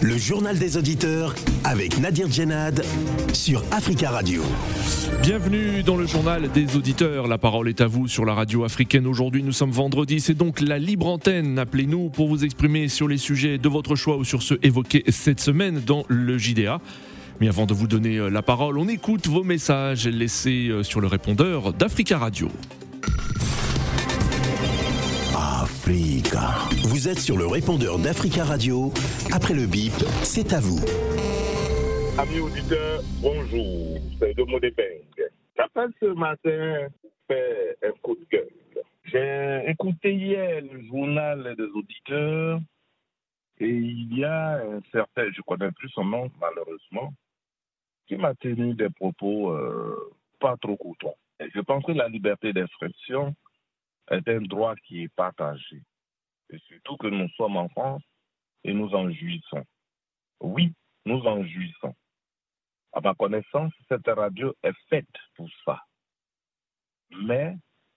Le journal des auditeurs avec Nadir Djenad sur Africa Radio. Bienvenue dans le journal des auditeurs. La parole est à vous sur la radio africaine. Aujourd'hui, nous sommes vendredi. C'est donc la libre antenne. Appelez-nous pour vous exprimer sur les sujets de votre choix ou sur ceux évoqués cette semaine dans le JDA. Mais avant de vous donner euh, la parole, on écoute vos messages laissés euh, sur le répondeur d'Africa Radio. Vous êtes sur le répondeur d'Africa Radio. Après le bip, c'est à vous. Amis auditeurs, bonjour. C'est Domo Depeng. J'appelle ce matin pour faire un coup de cœur. J'ai écouté hier le journal des auditeurs et il y a un certain, je connais plus son nom malheureusement, qui m'a tenu des propos euh, pas trop courtois. Je pense que la liberté d'expression est un droit qui est partagé. Et surtout que nous sommes en France et nous en jouissons. Oui, nous en jouissons. À ma connaissance, cette radio est faite pour ça. Mais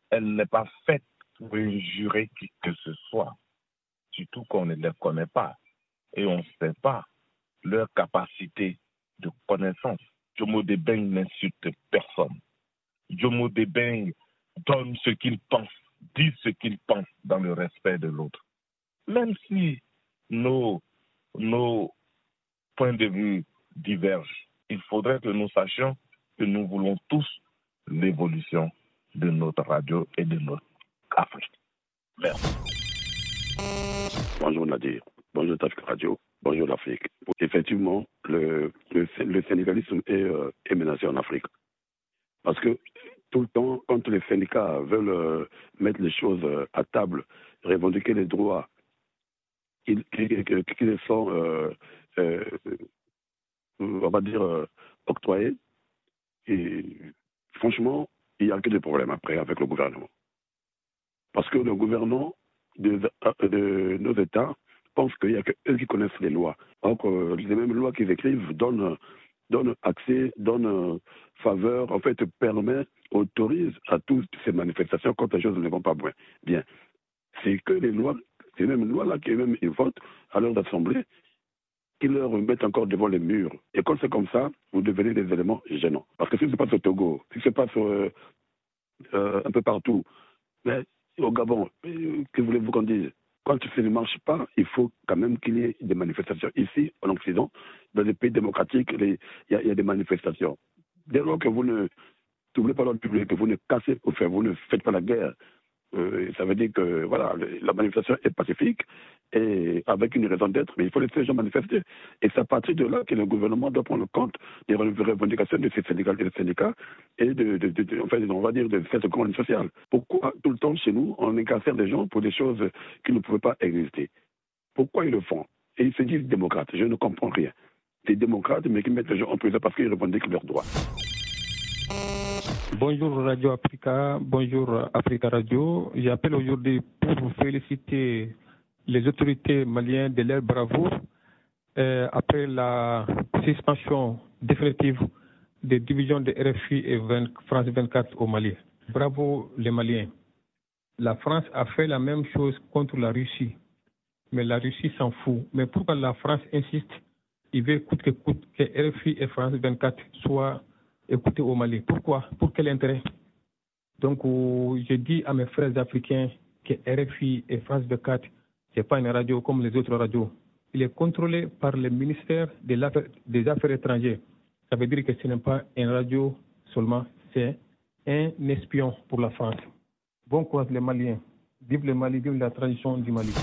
elle n'est pas faite pour injurer qui que ce soit. Surtout qu'on ne les connaît pas. Et on ne sait pas leur capacité de connaissance. Jomo Debeng n'insulte personne. Jomo Debeng donne ce qu'il pense, dit ce qu'il pense dans le respect de l'autre. Même si nos, nos points de vue divergent, il faudrait que nous sachions que nous voulons tous l'évolution de notre radio et de notre Afrique. Merci. Bonjour Nadir, bonjour Afrique Radio, bonjour l'Afrique. Effectivement, le, le, le syndicalisme est, euh, est, menacé en Afrique. Parce que tout le temps, quand les syndicats veulent euh, mettre les choses euh, à table, revendiquer les droits qui, sont, on va dire, octroyés, et franchement, il n'y a que des problèmes après avec le gouvernement. Parce que le gouvernement de, nos États pense qu'il n'y a qu'eux qui connaissent les lois. Que les mêmes lois qu'ils écrivent donnent, donnent accès, donnent faveur, en fait, permet, autorise à toutes ces manifestations quand les choses ne vont pas bien. C'est que les lois, ces mêmes lois-là qui même ils votent à leur assemblée, qui leur mettent encore devant les murs. Et quand c'est comme ça, vous devenez des éléments gênants. Parce que si se passe au Togo, si se passe euh, euh, un peu partout, mais au Gabon, euh, que voulez-vous qu'on dise? Quand ça ne marche pas, il faut quand même qu'il y ait des manifestations. Ici, en Occident, dans les pays démocratiques, il y, a des manifestations. Dès lors que vous ne trouvez pas l'ordre public, que vous ne cassez, enfin, vous ne faites pas la guerre, euh, ça veut dire que voilà, la manifestation est pacifique et avec une raison d'être, mais il faut laisser les gens manifester. Et c'est à partir de là que le gouvernement doit prendre compte des revendications de ces syndicats, des syndicats et de, de, de, on va dire de cette commande sociale. Pourquoi tout le temps chez nous, on incarcère des gens pour des choses qui ne pouvaient pas exister? Pourquoi ils le font? Et ils se disent démocrates. Je ne comprends rien. Des démocrates, mais qui mettent les gens en prison parce qu'ils revendiquent leurs droits. Bonjour Radio Africa, bonjour Africa Radio. J'appelle aujourd'hui pour vous féliciter les autorités maliennes de leur bravoure euh, après la suspension définitive des divisions de RFI et 20, France 24 au Mali. Bravo les Maliens. La France a fait la même chose contre la Russie, mais la Russie s'en fout. Mais pourquoi la France insiste? Il veut coûte que coûte que RFI et France 24 soient écoutés au Mali. Pourquoi? Pour quel intérêt? Donc, je dis à mes frères africains que RFI et France 24, ce n'est pas une radio comme les autres radios. Il est contrôlé par le ministère des Affaires étrangères. Ça veut dire que ce n'est pas une radio seulement, c'est un espion pour la France. Bon courage les Maliens. Vive le Mali, vive la tradition du Mali.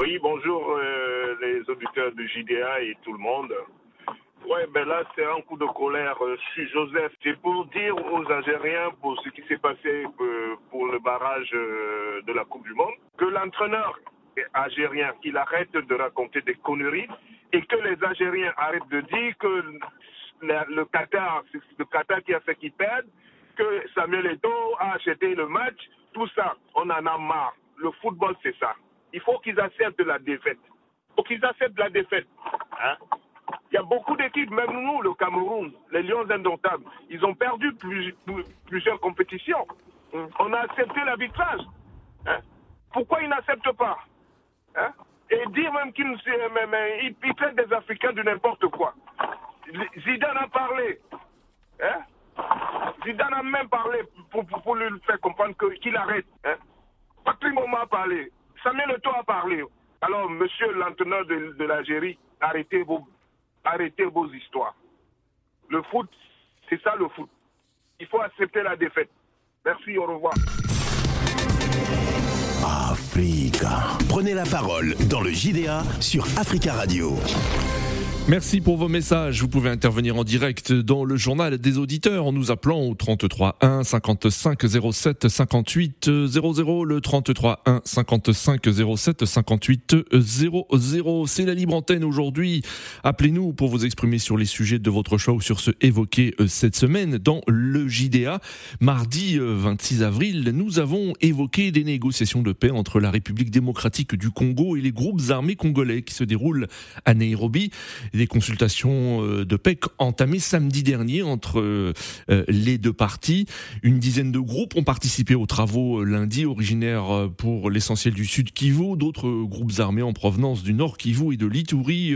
Oui, bonjour euh, les auditeurs de JDA et tout le monde. Oui, ben là, c'est un coup de colère euh, sur Joseph. C'est pour dire aux Algériens, pour ce qui s'est passé euh, pour le barrage euh, de la Coupe du Monde, que l'entraîneur algérien, qu'il arrête de raconter des conneries et que les Algériens arrêtent de dire que le Qatar, c'est le Qatar qui a fait qu'ils perdent, que Samuel Eto'o a acheté le match, tout ça, on en a marre. Le football, c'est ça. Il faut qu'ils acceptent la défaite. Il faut qu'ils acceptent la défaite. Hein? Il y a beaucoup d'équipes, même nous, le Cameroun, les Lions indomptables, ils ont perdu plus, plusieurs compétitions. On a accepté l'arbitrage. Hein? Pourquoi ils n'acceptent pas hein? et dire même qu'il il traite des Africains de n'importe quoi. Zidane a parlé. Hein? Zidane a même parlé pour, lui faire comprendre qu'il arrête. Hein? Patrick Moment a parlé. Samuel Eto'o a parlé. Alors, monsieur l'entraîneur de l'Algérie, arrêtez vos, arrêtez vos histoires. Le foot, c'est ça le foot. Il faut accepter la défaite. Merci, au revoir. Africa. Prenez la parole dans le JDA sur Africa Radio. Merci pour vos messages. Vous pouvez intervenir en direct dans le journal des auditeurs en nous appelant au 33 1 55 07 58 00. Le 33 1 55 07 58 00. C'est la libre antenne aujourd'hui. Appelez-nous pour vous exprimer sur les sujets de votre choix ou sur ce évoqué euh, cette semaine dans le JDA. Mardi 26 euh, avril, nous avons évoqué des négociations de paix entre la République démocratique du Congo et les groupes armés congolais qui se déroulent à Nairobi des consultations euh, de paix entamées samedi dernier entre euh, euh, les deux parties. Une dizaine de groupes ont participé aux travaux lundi, originaires pour l'essentiel du sud Kivu. D'autres groupes armés en provenance du nord Kivu et de l'Ituri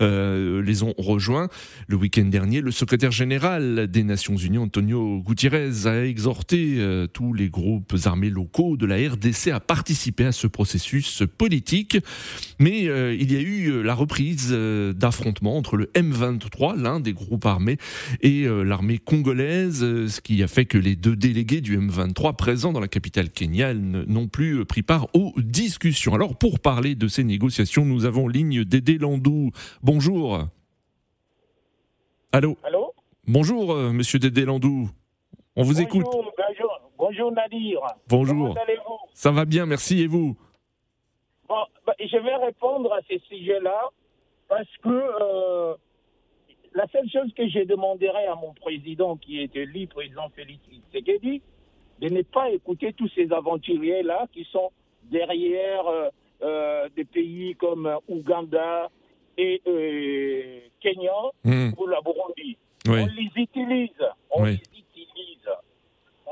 les ont rejoints. Le week-end dernier, le secrétaire général des Nations Unies, Antonio Gutiérrez, a exhorté tous les groupes armés locaux de la RDC à participer à ce processus politique. Mais il y a eu la reprise d'affrontements entre le M23, l'un des groupes armés, et euh, l'armée congolaise, euh, ce qui a fait que les deux délégués du M23 présents dans la capitale kenyane n'ont plus euh, pris part aux discussions. Alors pour parler de ces négociations, nous avons ligne Dédé Landou. Bonjour. Allô? Allô? Bonjour, monsieur Dédé Landou. On vous écoute. Bonjour, bonjour Nadir. Bonjour. Ça va bien, merci. Et vous? Bon, bah, Je vais répondre à ces sujets-là parce que euh, la seule chose que je demanderais à mon président, qui est élu, président Félix Tshisekedi, de ne pas écouter tous ces aventuriers-là qui sont derrière euh, euh, des pays comme Ouganda et Kenya hmm. ou la Burundi. On les utilise. On les utilise.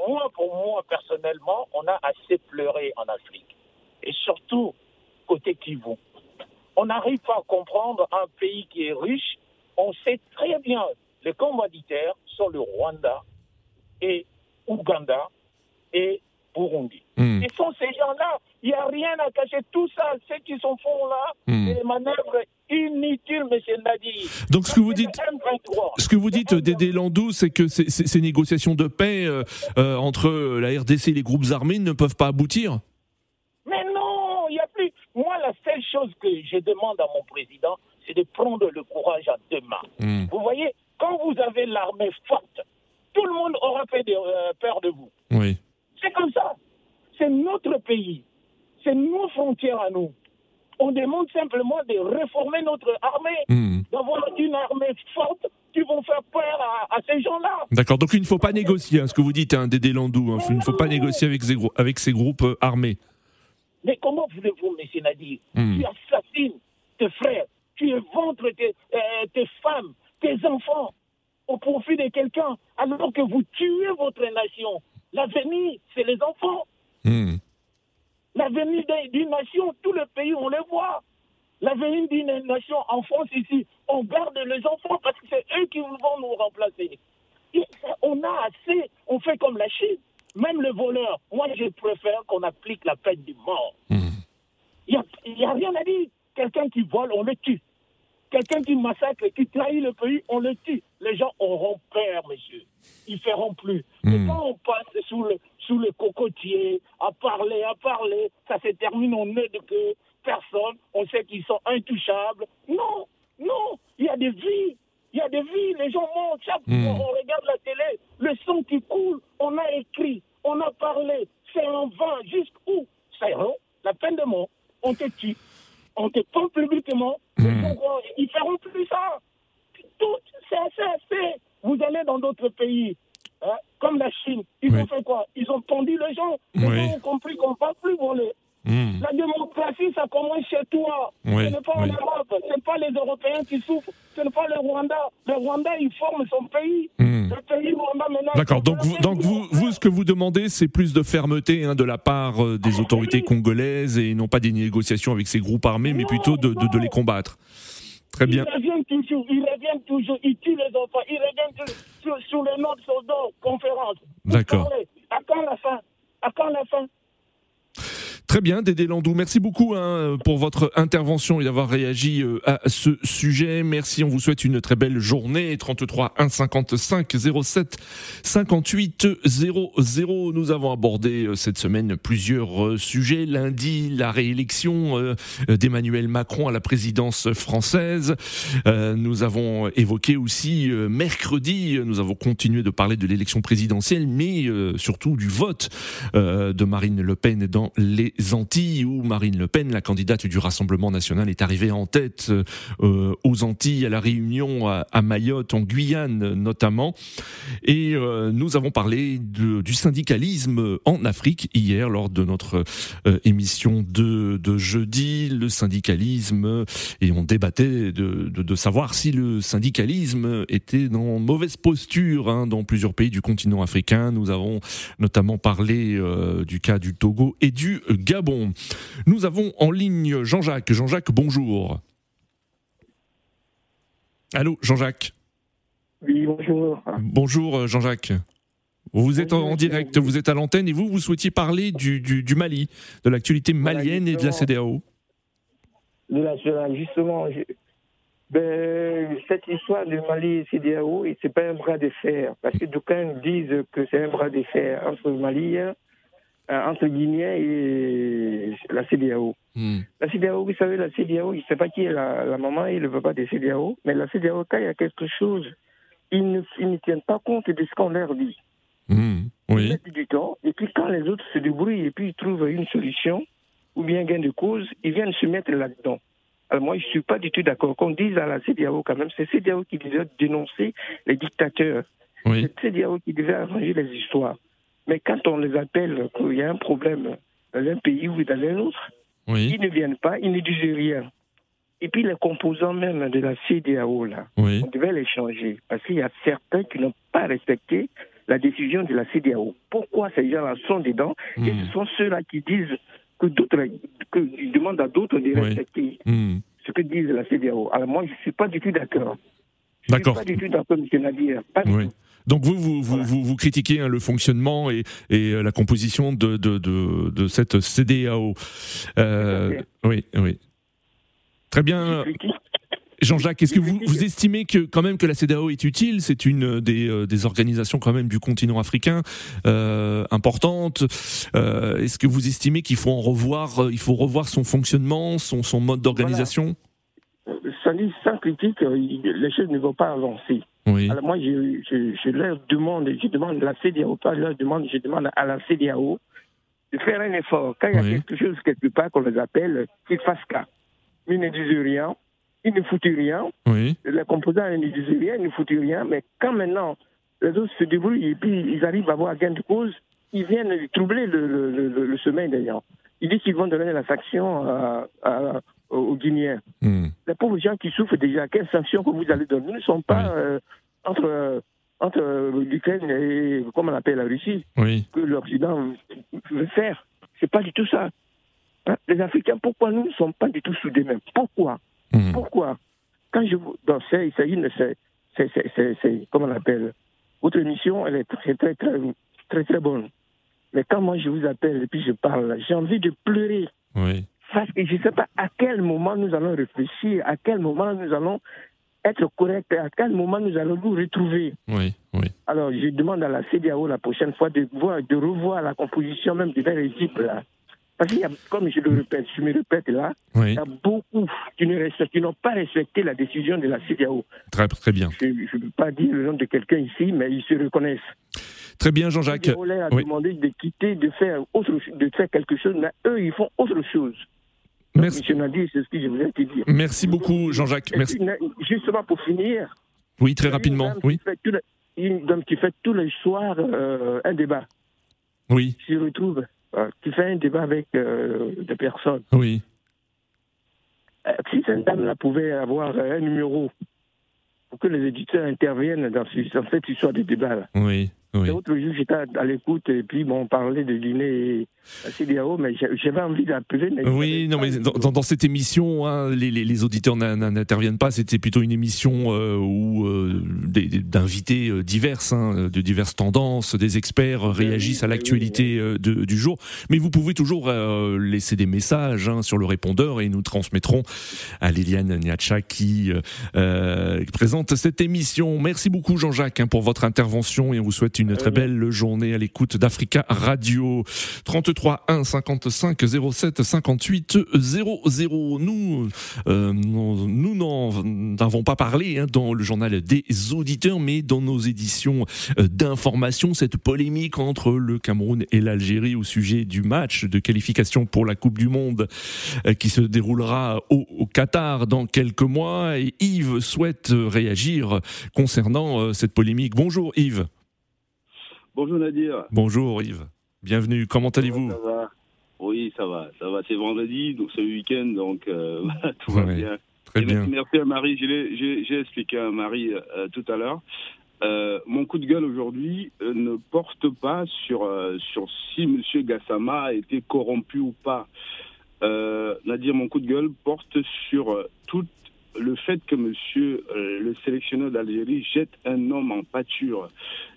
Moi, pour moi, personnellement, on a assez pleuré en Afrique. Et surtout, côté Kivu on n'arrive pas à comprendre un pays qui est riche. On sait très bien les commanditaires sont le Rwanda et Ouganda et Burundi. Hmm. Ce sont ces gens-là. Il n'y a rien à cacher. Tout ça, ce qui sont font là, hmm. c'est des manœuvres inutiles, M. Nadi. Donc ce que vous dites, ce que vous dites, Dédé Landou, c'est que ces, négociations de paix euh, euh, entre la RDC et les groupes armés ne peuvent pas aboutir moi, la seule chose que je demande à mon président, c'est de prendre le courage à deux mains. Hmm. Vous voyez, quand vous avez l'armée forte, tout le monde aura fait euh, peur de vous. Oui. C'est comme ça. C'est notre pays. C'est nos frontières à nous. On demande simplement de réformer notre armée, hmm. d'avoir une armée forte qui vont faire peur à, ces gens-là. D'accord, donc il ne faut pas négocier, hein, ce que vous dites, hein, Dédé Landou, hein. il ne faut pas négocier avec ces, avec ces groupes euh, armés. Mais comment voulez-vous, M. Nadir hmm. Tu assassines tes frères, tu éventres tes, euh, tes femmes, tes enfants au profit de quelqu'un, alors que vous tuez votre nation. L'avenir, c'est les enfants. Hmm. L'avenir d'une nation, tout le pays, on les voit. L'avenir d'une nation en France ici, on garde les enfants parce que c'est eux qui vont nous remplacer. on a assez, on fait comme la Chine. Même le voleur, moi je préfère qu'on applique la peine de mort. Hmm. Il n'y a, rien à dire. Quelqu'un qui vole, on le tue. Quelqu'un qui massacre, qui trahit le pays, on le tue. Les gens auront peur, monsieur. Ils ne feront plus. Mais hmm. quand on passe sous le, sous le cocotier, à parler, à parler, ça se termine, on n'est que personne, on sait qu'ils sont intouchables. Non, non, il y a des vies. Il y a des vies, les gens montent, chaque hmm. fois on regarde la télé, le sang qui coule, on a écrit, on a parlé, c'est en vain, jusqu'où C'est la peine de mort, on te tue, on te prend publiquement, mmh. ils feront plus ça. Tout, c'est assez, assez. Vous allez dans d'autres pays, hein, comme la Chine, ils ont fait quoi? Ils ont pendu les gens, ils ont compris qu'on ne va plus voler. Hmm. La démocratie, ça commence chez toi. ce n'est pas en Europe. Ce n'est pas les Européens qui souffrent. Ce n'est pas le Rwanda. Le Rwanda, il forme son pays. Hmm. Le pays Rwanda maintenant. D'accord. Donc, vous, donc vous, vous, ce que vous demandez, c'est plus de fermeté hein, de la part euh, des autorités congolaises et non pas des négociations avec ces groupes armés, mais plutôt de, de, les combattre. Très bien. Ils reviennent toujours, ils reviennent toujours, ils tuent les enfants, ils reviennent sur, sur les notes soldats, conférences. D'accord. À quand la fin? À quand la fin? Très bien, Dédé Landou. Merci beaucoup hein, pour votre intervention et d'avoir réagi euh, à ce sujet. Merci, on vous souhaite une très belle journée. 33 1 55 07 58 00. Nous avons abordé euh, cette semaine plusieurs euh, sujets. Lundi, la réélection d'Emmanuel Macron à la présidence française. Nous avons évoqué aussi mercredi, nous avons continué de parler de l'élection présidentielle, mais surtout du vote de Marine Le Pen dans les Antilles où Marine Le Pen, la candidate du Rassemblement national, est arrivée en tête euh, aux Antilles, à la Réunion, à, Mayotte, en Guyane notamment. Et euh, nous avons parlé du syndicalisme en Afrique hier lors de notre euh, émission de, jeudi. Le syndicalisme et on débattait de, de, savoir si le syndicalisme était dans mauvaise posture hein, dans plusieurs pays du continent africain. Nous avons notamment parlé du cas du Togo et du Gabon. Nous avons en ligne Jean-Jacques. Jean-Jacques, bonjour. Allô, Jean-Jacques Oui, bonjour. Bonjour, euh, Jean-Jacques. Vous êtes en direct, vous êtes à l'antenne et vous, vous souhaitiez parler du, Mali, de l'actualité malienne et de la CDAO. De la, justement, ben, cette histoire du Mali et CDAO, ce n'est pas un bras de fer, parce que d'aucuns disent que c'est un bras de fer entre le Mali euh, entre Guinée et la CDAO. Hmm. La CDAO, vous savez, la CDAO, il ne sait pas qui est la, maman et le papa des CDAO, mais la CDAO, quand il y a quelque chose, ils ne, ils ne tiennent pas compte de ce qu'on leur dit. Hmm. Oui. Ils mettent du temps, et puis quand les autres se débrouillent et puis ils trouvent une solution, ou bien gain de cause, ils viennent se mettre là-dedans. Alors moi, je ne suis pas du tout d'accord qu'on dise à la CDAO quand même, c'est CDAO qui devait dénoncer les dictateurs. Oui. C'est CDAO qui devait arranger les histoires. Mais quand on les appelle qu'il y a un problème dans un pays ou dans un autre, ils ne viennent pas, ils ne disent rien. Et puis les composants même de la CDAO, là, on devait les changer. Parce qu'il y a certains qui n'ont pas respecté la décision de la CDAO. Pourquoi ces gens-là sont dedans Et hmm. ce sont ceux-là qui disent que d'autres, que demandent à d'autres de respecter hmm. ce que disent la CDAO. Alors moi, je ne suis pas du tout d'accord. Je ne suis pas du tout d'accord, M. Nadir. Pas du tout. Donc vous, vous, vous, vous, critiquez hein, le fonctionnement et, et, euh, la composition de, de, de, de cette CDAO. Euh, oui, oui. Très bien. Jean-Jacques, est-ce que vous, vous, estimez que quand même que la CDAO est utile? C'est une des, euh, des, organisations quand même du continent africain euh, importante. Euh, est-ce que vous estimez qu'il faut en revoir, il faut revoir son fonctionnement, son, son mode d'organisation? Sans critique, les choses ne vont pas avancer. Alors moi, je, je, leur demande, je demande à la CDAO, pas leur demande, je demande à la CDAO de faire un effort. Quand il y a quelque chose quelque part qu'on les appelle, qu'ils fassent cas. Ils ne disent rien, ils ne foutent rien. Les composants ne disent rien, ils ne foutent rien. Mais quand maintenant les autres se débrouillent et puis ils arrivent à avoir gain de cause, ils viennent troubler le, le, le, sommeil des gens. Ils disent qu'ils vont donner la sanction à, aux Guinéens. Hmm. Les pauvres gens qui souffrent déjà, quelles sanctions que vous allez donner ne sont pas euh, entre, euh, entre euh, l'Ukraine et, comment on appelle, la Russie, que l'Occident veut faire. C'est pas du tout ça. Hein? Les Africains, pourquoi nous ne sommes pas du tout soudés même Pourquoi hmm. Pourquoi Quand je vous. c'est, c'est, c'est, comment on appelle Votre émission, elle est très, très, très, très, très bonne. Mais quand moi je vous appelle et puis je parle, j'ai envie de pleurer. Oui. Parce que je ne sais pas à quel moment nous allons réfléchir, à quel moment nous allons être corrects, à quel moment nous allons nous retrouver. Oui, oui. Alors, je demande à la CDAO la prochaine fois de, voir, de revoir la composition même de leur équipe là. Parce qu'il y a, comme je le répète, je me répète là, il y a beaucoup qui, n'ont pas respecté la décision de la CDAO. Très, très bien. Je ne peux pas dire le nom de quelqu'un ici, mais ils se reconnaissent. Très bien, Jean-Jacques. On a demandé de quitter, de faire, autre, de faire quelque chose, mais eux, ils font autre chose. Merci. c'est ce que je voulais te dire. Merci beaucoup, Jean-Jacques. Merci. justement, pour finir. Oui, très rapidement. Oui. une dame qui fait tous les soirs euh, un débat. Oui. Je retrouve. tu fais un débat avec des personnes. Oui. si cette dame-là pouvait avoir un numéro pour que les éditeurs interviennent dans, cette histoire de débat. Oui. Oui. L'autre jour, j'étais à, l'écoute et puis bon, on parlait de dîner à CDAO, mais j'avais envie d'appeler. Oui, non, mais dans, dans, cette émission, hein, les, les, les, auditeurs n'interviennent pas. C'était plutôt une émission euh, où euh, d'invités euh, divers, hein, de diverses tendances, des experts réagissent à l'actualité euh, du jour. Mais vous pouvez toujours euh, laisser des messages hein, sur le répondeur et nous transmettrons à Liliane Niacha qui présente cette émission. Merci beaucoup Jean-Jacques hein, pour votre intervention et on vous souhaite une très belle journée à l'écoute d'Africa Radio. 33 1 55 07 58 00. Nous, euh, nous n'avons pas parlé hein, dans le journal des auditeurs, mais dans nos éditions euh, d'information, cette polémique entre le Cameroun et l'Algérie au sujet du match de qualification pour la Coupe du Monde euh, qui se déroulera au, au Qatar dans quelques mois. Et Yves souhaite réagir concernant cette polémique. Bonjour Yves. Bonjour Nadir. Bonjour Yves. Bienvenue. Comment allez-vous Ça va. Oui, ça va. Ça va. C'est vendredi, donc c'est le week-end, donc euh, tout va bien. Très bien. Merci à Marie. J'ai expliqué à Marie euh, tout à l'heure. Euh, mon coup de gueule aujourd'hui ne porte pas sur, sur si M. Gassama a été corrompu ou pas. Nadir, mon coup de gueule porte sur tout le fait que monsieur le sélectionneur d'Algérie jette un homme en pâture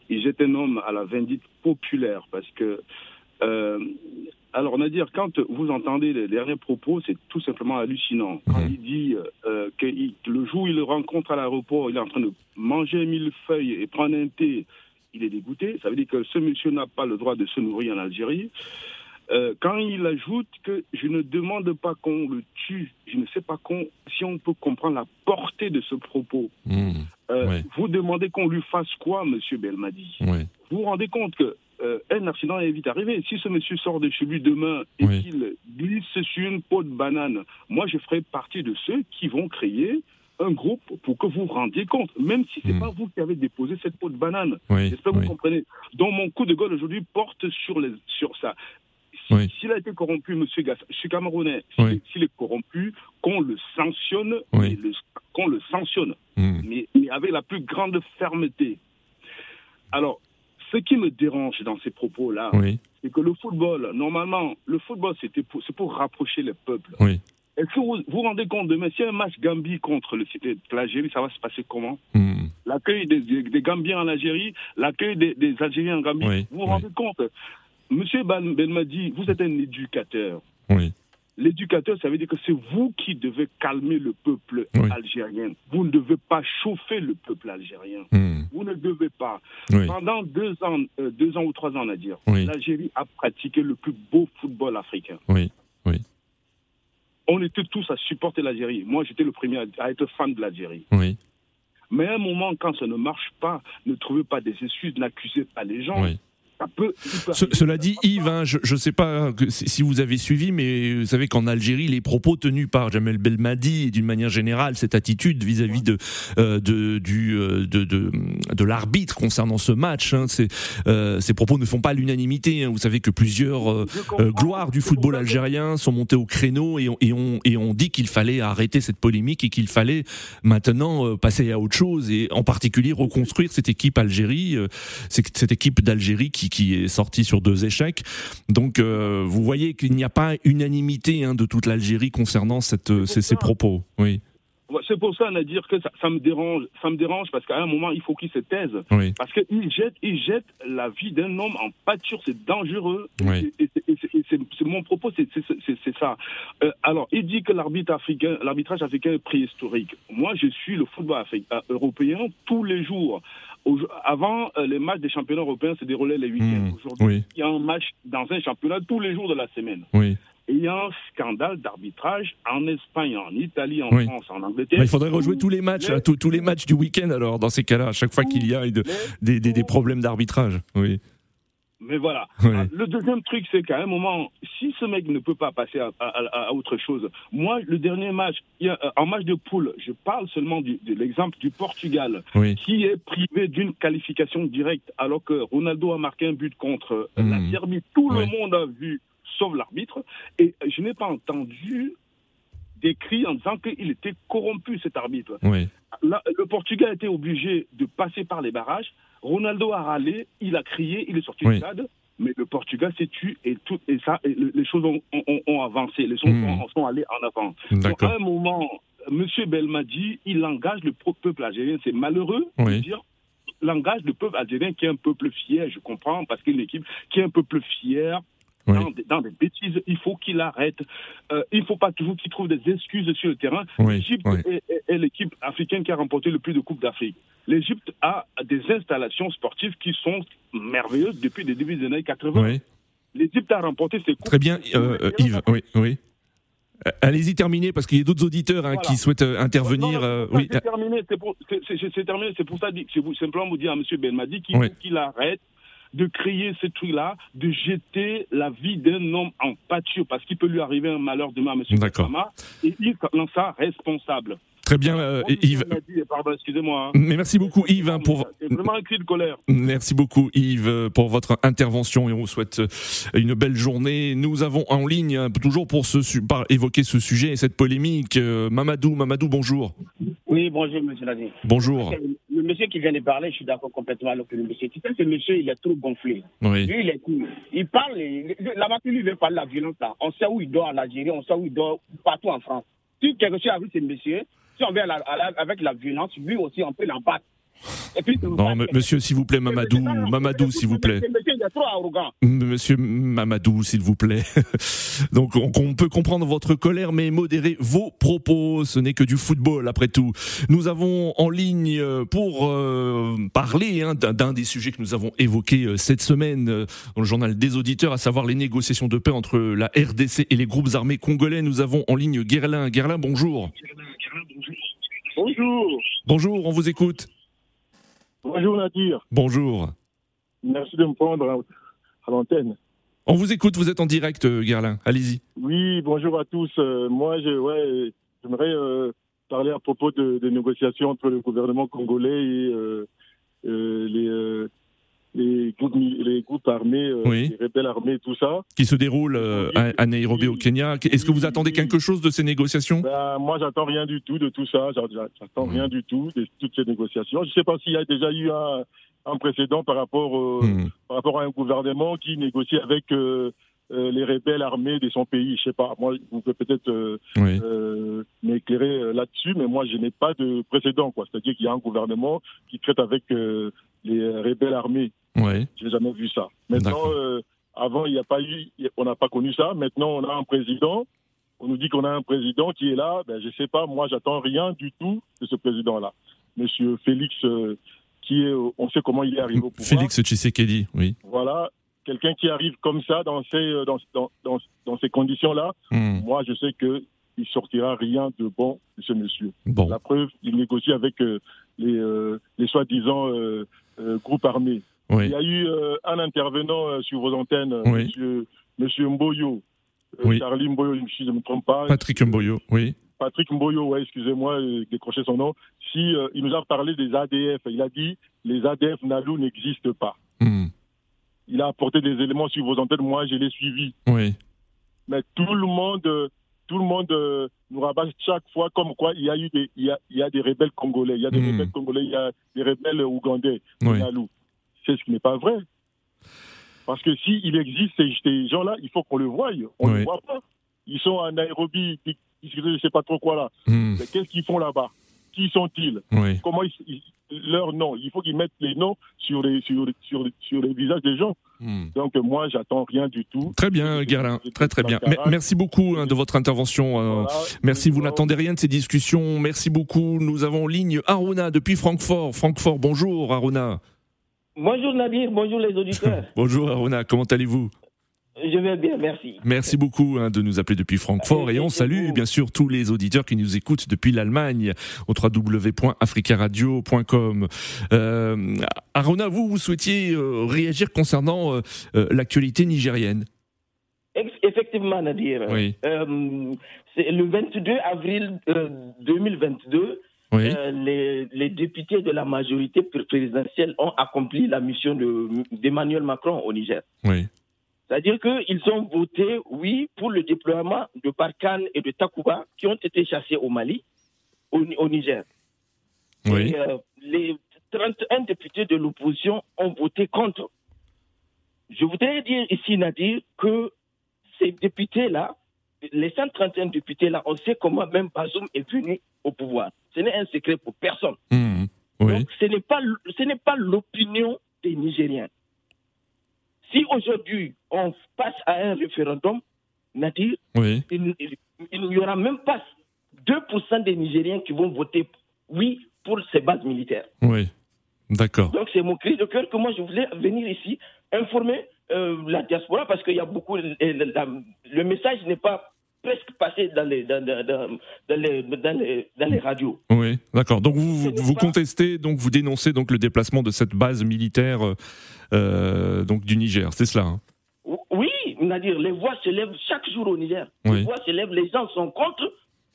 il jette un homme à la vindicte populaire parce que euh, alors, Nadir, quand vous entendez les derniers propos, c'est tout simplement hallucinant. Quand il dit euh, que le jour où il le rencontre à l'aéroport, il est en train de manger mille feuilles et prendre un thé, il est dégoûté. Ça veut dire que ce monsieur n'a pas le droit de se nourrir en Algérie. Euh, quand il ajoute que je ne demande pas qu'on le tue, je ne sais pas si on peut comprendre la portée de ce propos. Mmh. Euh, vous demandez qu'on lui fasse quoi, Monsieur Belmadi? Vous vous rendez compte que euh, un accident est vite arrivé. Si ce monsieur sort de chez lui demain et qu'il glisse sur une peau de banane, moi je ferai partie de ceux qui vont créer un groupe pour que vous vous rendiez compte, même si c'est n'est mmh. pas vous qui avez déposé cette peau de banane. J'espère que vous comprenez? Donc mon coup de gueule aujourd'hui porte sur, les, sur ça. S'il a été corrompu, monsieur Gass, je suis camerounais, s'il est corrompu, qu'on le sanctionne, qu'on le sanctionne, hmm. mais, avec la plus grande fermeté. Alors, ce qui me dérange dans ces propos-là, c'est que le football, normalement, le football, c'est pour, pour rapprocher les peuples. Est-ce que vous vous rendez compte demain, si un match Gambie contre l'Algérie, ça va se passer comment? Hmm. L'accueil des, Gambiens en Algérie, l'accueil des, Algériens en Gambie, vous vous rendez compte? Monsieur Belmadi, vous êtes un éducateur. Oui. L'éducateur, ça veut dire que c'est vous qui devez calmer le peuple algérien. Vous ne devez pas chauffer le peuple algérien. Hmm. Vous ne devez pas. Pendant deux ans, euh, deux ans ou trois ans, on a dire, l'Algérie a pratiqué le plus beau football africain. Oui, oui. On était tous à supporter l'Algérie. Moi, j'étais le premier à être fan de l'Algérie. Oui. Mais à un moment, quand ça ne marche pas, ne trouvez pas des excuses, n'accusez pas les gens. Oui cela dit, Yves, hein, je ne sais pas si vous avez suivi, mais vous savez qu'en Algérie, les propos tenus par Jamel Belmadi et d'une manière générale, cette attitude vis-à-vis de, euh, de, du, euh, de, de, de l'arbitre concernant ce match, hein, euh, ces propos ne font pas l'unanimité. Hein. Vous savez que plusieurs gloires du football algérien sont montées au créneau et, et, on, et on dit qu'il fallait arrêter cette polémique et qu'il fallait maintenant passer à autre chose et en particulier reconstruire cette équipe Algérie, cette équipe d'Algérie qui qui est sorti sur deux échecs. Donc euh, vous voyez qu'il n'y a pas unanimité hein, de toute l'Algérie concernant cette, ces, propos. Oui. C'est pour ça, dire que ça, me dérange. Ça me dérange parce qu'à un moment, il faut qu'il se taise. Parce qu'il jette, il jette la vie d'un homme en pâture. C'est dangereux. c'est mon propos, c'est ça. Euh, alors, il dit que l'arbitre africain, l'arbitrage africain est préhistorique. Moi, je suis le football euh, européen tous les jours. Avant, euh, les matchs des championnats européens se déroulaient les week-ends. Hmm. Aujourd'hui, il y a un match dans un championnat tous les jours de la semaine. Oui. Et il y a un scandale d'arbitrage en Espagne, en Italie, en France, en Angleterre. il faudrait rejouer tous les matchs, tous, les matchs du week-end alors, dans ces cas-là, à chaque fois qu'il y a des, des, des, problèmes d'arbitrage. Oui. Mais voilà. Ah, le deuxième truc, c'est qu'à un moment, si ce mec ne peut pas passer à, autre chose, moi, le dernier match, euh, en match de poule, je parle seulement de l'exemple du Portugal, qui est privé d'une qualification directe, alors que Ronaldo a marqué un but contre euh, la hmm. Serbie. Tout le monde a vu, sauf l'arbitre. Et je n'ai pas entendu des cris en disant qu'il était corrompu, cet arbitre. le Portugal a été obligé de passer par les barrages Ronaldo a râlé, il a crié, il est sorti du stade, mais le Portugal s'est tué et, tout, et ça, les choses ont, avancé, les choses hmm. sont, allées en avant. Donc, à un moment, M. Belmadi, il engage le peuple algérien. C'est malheureux de dire langage le peuple algérien qui est un peuple fier, je comprends, parce qu'il a une équipe qui est un peuple fier, dans, des, bêtises. Il faut qu'il arrête. Euh, il ne faut pas toujours qu'il trouve des excuses sur le terrain. L'Égypte est, l'équipe africaine qui a remporté le plus de Coupes d'Afrique. L'Égypte a des installations sportives qui sont merveilleuses depuis le début des années 80. L'Égypte a remporté ses Coupes. Très bien, euh, euh, Yves. Oui, oui. Allez-y, terminer, parce qu'il y a d'autres auditeurs hein, qui souhaitent intervenir. oui. C'est terminé, c'est pour, pour, ça, c'est simplement vous dire à M. Benmadi qu'il faut qu'il arrête de créer ce truc-là, de jeter la vie d'un homme en pâture, parce qu'il peut lui arriver un malheur demain à M. Gassama, et il en ça responsable. Très bien, euh, Yves. excusez-moi. Hein. Mais merci beaucoup, Yves, hein, pour. C'est vraiment un cri de colère. Merci beaucoup, Yves, euh, pour votre intervention et on vous souhaite euh, une belle journée. Nous avons en ligne, hein, toujours pour ce, évoquer ce sujet et cette polémique, Mamadou. Mamadou, bonjour. Oui, bonjour, monsieur Nadir. Bonjour. Le monsieur qui vient de parler, je suis d'accord complètement avec le monsieur. Tu sais, ce monsieur, il est trop gonflé. Oui. Lui, il est Il parle, là-bas, lui veut parler de la violence, là. On sait où il dort en Algérie, on sait où il dort partout en France. Si quelque chose arrive, ce monsieur, si on vient avec la violence, lui aussi, on peut l'embattre. Non, monsieur, s'il vous plaît, Mamadou, Mamadou, s'il vous plaît. Monsieur Mamadou, s'il vous plaît. Donc, on, peut comprendre votre colère, mais modérez vos propos. Ce n'est que du football, après tout. Nous avons en ligne euh, pour euh, parler hein, d'un des sujets que nous avons évoqués euh, cette semaine dans le journal des auditeurs, à savoir les négociations de paix entre la RDC et les groupes armés congolais. Nous avons en ligne Guerlain. Guerlain, bonjour. Bonjour. Bonjour, on vous écoute. Bonjour Nadir. Bonjour. Merci de me prendre à, l'antenne. On vous écoute, vous êtes en direct, euh, Gerlin. Allez-y. Oui, bonjour à tous. Euh, moi, je, ouais, j'aimerais euh, parler à propos de, des négociations entre le gouvernement congolais et les, les groupes, les groupes armés, euh, les rebelles armés, tout ça. Qui se déroulent euh, à, Nairobi au Kenya. Est-ce que vous attendez quelque chose de ces négociations? Ben, Moi, j'attends rien du tout de tout ça. J'attends rien du tout de toutes ces négociations. Je ne sais pas s'il y a déjà eu un, un précédent par rapport, hmm. par rapport à un gouvernement qui négocie avec euh, les rebelles armés de son pays. Je sais pas. Moi, vous pouvez peut-être m'éclairer là-dessus, mais moi, je n'ai pas de précédent. C'est-à-dire qu'il y a un gouvernement qui traite avec les rebelles armés. Ouais. J'ai jamais vu ça. Maintenant, euh, avant, il n'y a pas eu, on n'a pas connu ça. Maintenant, on a un président. On nous dit qu'on a un président qui est là. Ben, je sais pas. Moi, j'attends rien du tout de ce président-là. Monsieur Félix, euh, qui est, on sait comment il est arrivé au pouvoir. Félix Tshisekedi, oui. Voilà. Quelqu'un qui arrive comme ça dans ces, euh, dans, dans, dans, dans ces conditions-là. Hmm. Moi, je sais que il sortira rien de bon de ce monsieur. Bon. La preuve, il négocie avec les, les soi-disant groupes armés. Il y a eu euh, un intervenant euh, sur vos antennes, monsieur, monsieur Mboyo. Euh, Charlie Mboyo, si je ne me trompe pas. Patrick Mboyo, oui. Patrick Mboyo, ouais, excusez-moi, décroché son nom. Si il nous a parlé des ADF, il a dit les ADF Nalou n'existent pas. Il a apporté des éléments sur vos antennes, moi je l'ai suivi. Oui. Mais tout le monde, tout le monde nous rabat chaque fois comme quoi il y a eu des, il y a, des rebelles congolais, il y a des hmm. rebelles congolais, il y a des rebelles ougandais, oui. C'est ce qui n'est pas vrai. Parce que s'il existe ces, gens-là, il faut qu'on le voie. On ne les voit pas. Ils sont en Nairobi, je ne sais pas trop quoi là. Hmm. Qu'est-ce qu'ils font là-bas? Qui sont-ils? Comment ils, leurs noms Il faut qu'ils mettent les noms sur les, sur, sur, sur les visages des gens. Hmm. Donc moi, j'attends rien du tout. Très bien, Guerin. Très très bien. Merci beaucoup hein, de votre intervention. Euh, merci. Vous n'attendez rien de ces discussions. Merci beaucoup. Nous avons en ligne Aruna depuis Francfort. Francfort, bonjour Aruna. Bonjour Nadir, bonjour les auditeurs. bonjour Aruna, comment allez-vous? Je vais bien, merci. Merci beaucoup hein, de nous appeler depuis Francfort et on salue bien sûr tous les auditeurs qui nous écoutent depuis l'Allemagne au www.africaradio.com. Euh, Aruna, vous, vous souhaitiez euh, réagir concernant euh, euh, l'actualité nigérienne Effectivement, Nadir. Oui. c'est le 22 avril 2022. les, les, députés de la majorité présidentielle ont accompli la mission d'Emmanuel Macron au Niger. Oui. C'est-à-dire qu'ils ont voté oui pour le déploiement de Barkhane et de Takuba qui ont été chassés au Mali, au, Niger. Oui. Euh, les 31 députés de l'opposition ont voté contre. Je voudrais dire ici, Nadir, que ces députés-là, les 131 députés-là, on sait comment même Bazoum est venu au pouvoir. Ce n'est un secret pour personne. Mmh. oui. Donc, ce n'est pas l'opinion des Nigériens. Si aujourd'hui on passe à un référendum, Nadir, il, n'y aura même pas 2% des Nigériens qui vont voter oui pour ces bases militaires. Oui, d'accord. Donc c'est mon cri de cœur que moi je voulais venir ici informer euh, la diaspora parce qu'il y a beaucoup. le message n'est pas presque passé dans les, dans, les, dans les, dans les radios. Oui, d'accord. Donc vous, vous, contestez, donc vous dénoncez donc le déplacement de cette base militaire euh, donc du Niger, c'est cela hein Oui, dire les voix se lèvent chaque jour au Niger. Les voix se lèvent, les gens sont contre,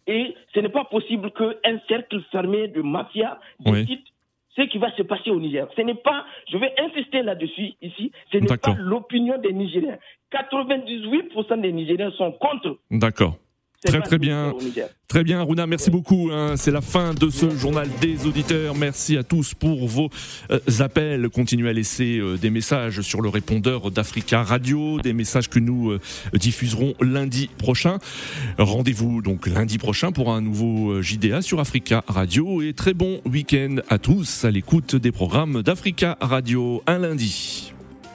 et ce n'est pas possible qu'un cercle fermé de mafia décide ce qui va se passer au Niger. Ce n'est pas, je vais insister là-dessus ici, ce n'est pas l'opinion des Nigériens. 98% des Nigériens sont contre. D'accord. Très très bien. Très bien Aruna, merci beaucoup. Hein. C'est la fin de ce journal des auditeurs. Merci à tous pour vos euh, appels. Continuez à laisser euh, des messages sur le répondeur d'Africa Radio, des messages que nous euh, diffuserons lundi prochain. Rendez-vous donc lundi prochain pour un nouveau JDA sur Africa Radio et très bon week-end à tous à l'écoute des programmes d'Africa Radio un lundi.